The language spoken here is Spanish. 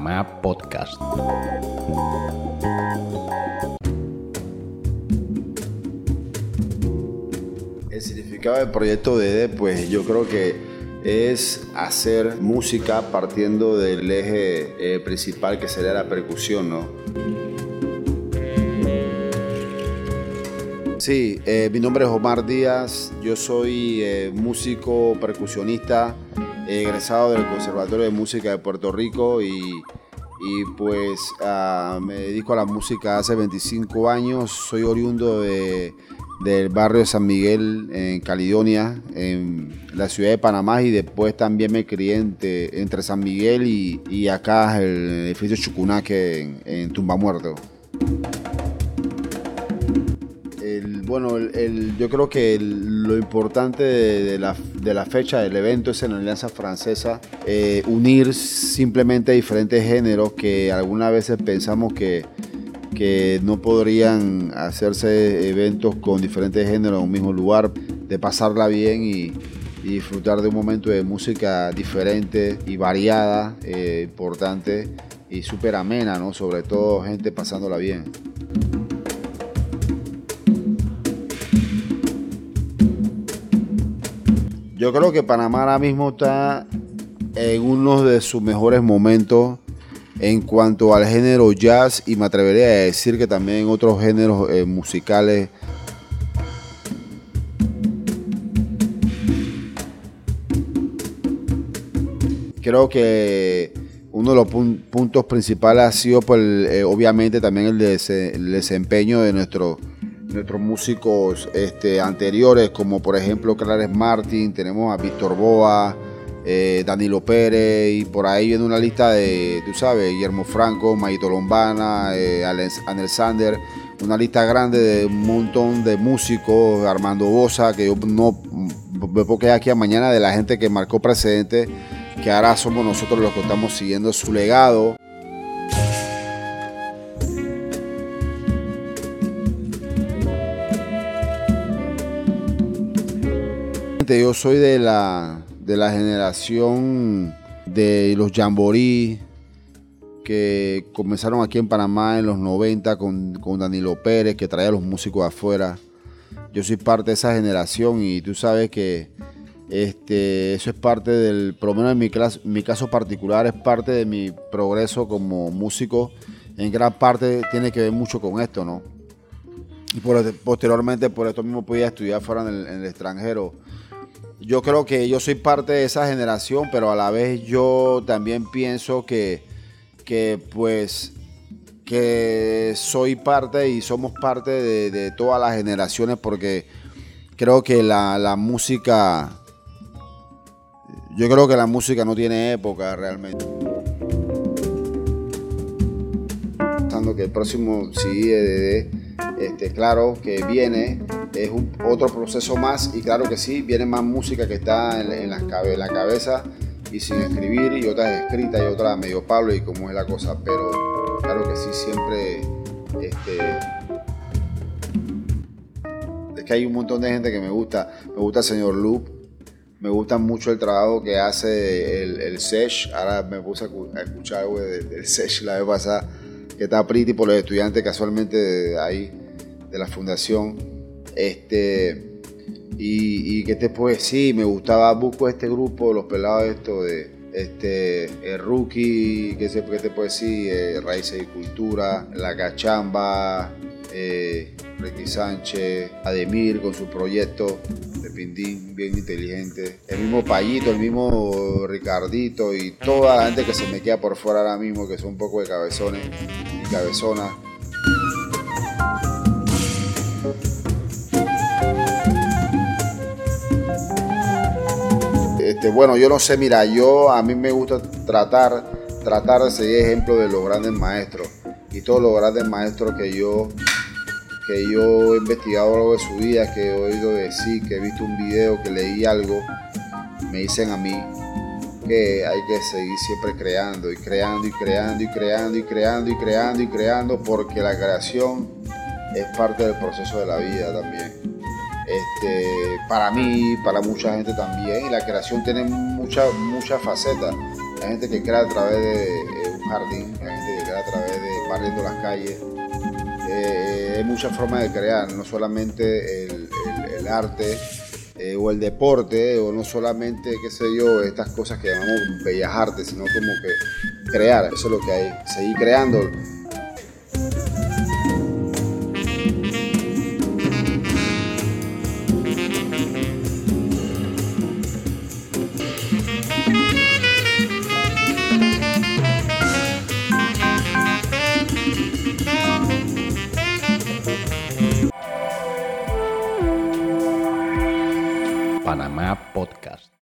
Panamá Podcast. El significado del proyecto DD, pues yo creo que es hacer música partiendo del eje eh, principal que sería la percusión, ¿no? Sí, eh, mi nombre es Omar Díaz, yo soy eh, músico, percusionista, egresado del Conservatorio de Música de Puerto Rico y, pues ah, me dedico a la música hace 25 años, soy oriundo de, del barrio de San Miguel en Caledonia, en la ciudad de Panamá y después también me crié entre, San Miguel y, acá el edificio Chucunaque en, en Tumba Muerto bueno, yo creo que lo importante de, la, fecha del evento es en la Alianza Francesa eh, unir simplemente diferentes géneros que algunas veces pensamos que, que no podrían hacerse eventos con diferentes géneros en un mismo lugar, de pasarla bien y, disfrutar de un momento de música diferente y variada, eh, importante y súper amena, ¿no? Sobre todo gente pasándola bien. Yo creo que Panamá ahora mismo está en uno de sus mejores momentos en cuanto al género jazz y me atrevería a decir que también otros géneros eh, musicales. Creo que uno de los puntos principales ha sido, pues, eh, obviamente, también el, el desempeño de nuestro nuestros músicos este, anteriores, como por ejemplo Clarence Martin, tenemos a Víctor Boa, eh, Danilo Pérez, y por ahí viene una lista de, tú sabes, Guillermo Franco, Maito Lombana, eh, Anel Sander, una lista grande de un montón de músicos, Armando Bosa, que yo no me puedo quedar aquí a mañana de la gente que marcó precedente, que ahora somos nosotros los que estamos siguiendo su legado. Yo soy de la, de la generación de los jamboree que comenzaron aquí en Panamá en los 90 con, Danilo Pérez, que traía a los músicos afuera. Yo soy parte de esa generación y tú sabes que este, eso es parte del, por lo menos en mi, mi caso particular, es parte de mi progreso como músico. En gran parte tiene que ver mucho con esto, ¿no? Y posteriormente por esto mismo podía estudiar fuera en el extranjero yo creo que yo soy parte de esa generación, pero a la vez yo también pienso que, que pues que soy parte y somos parte de, todas las generaciones porque creo que la, música, yo creo que la música no tiene época realmente. Pensando que el próximo CD este, claro que viene, es un, otro proceso más y claro que sí, viene más música que está en, la cabeza y sin escribir y otras escritas y otras medio Pablo y como es la cosa, pero claro que sí, siempre este, es que hay un montón de gente que me gusta, me gusta el señor Loop, me gusta mucho el trabajo que hace el, el Sesh, ahora me puse a escuchar algo del, Sesh la vez pasada, que está pretty por los estudiantes casualmente ahí de la fundación. Este, y, que te pues sí, me gustaba busco este grupo, los pelados esto de este el rookie, que se te puede decir, eh, Raíces y Cultura, La Cachamba, eh, Ricky Sánchez, Ademir con su proyecto de Pindín, bien inteligente, el mismo Payito, el mismo Ricardito y toda la gente que se me queda por fuera ahora mismo, que son un poco de cabezones y cabezonas. Este, bueno, yo no sé, mira, yo a mí me gusta tratar, tratar de seguir ejemplo de los grandes maestros y todos los grandes maestros que yo que yo he investigado a lo de su vida, que he oído decir, que he visto un video, que leí algo, me dicen a mí que hay que seguir siempre creando y creando y creando y creando y creando y creando y creando porque la creación es parte del proceso de la vida también. Este, para mí, para mucha gente también. Y la creación tiene muchas muchas facetas. Hay gente que crea a través de eh, un jardín, hay gente que crea a través de barriendo las calles. Eh, hay muchas formas de crear, no solamente el, arte eh, o el deporte, o no solamente, qué sé yo, estas cosas que llamamos bellas artes, sino como que crear, eso es lo que hay, seguir creando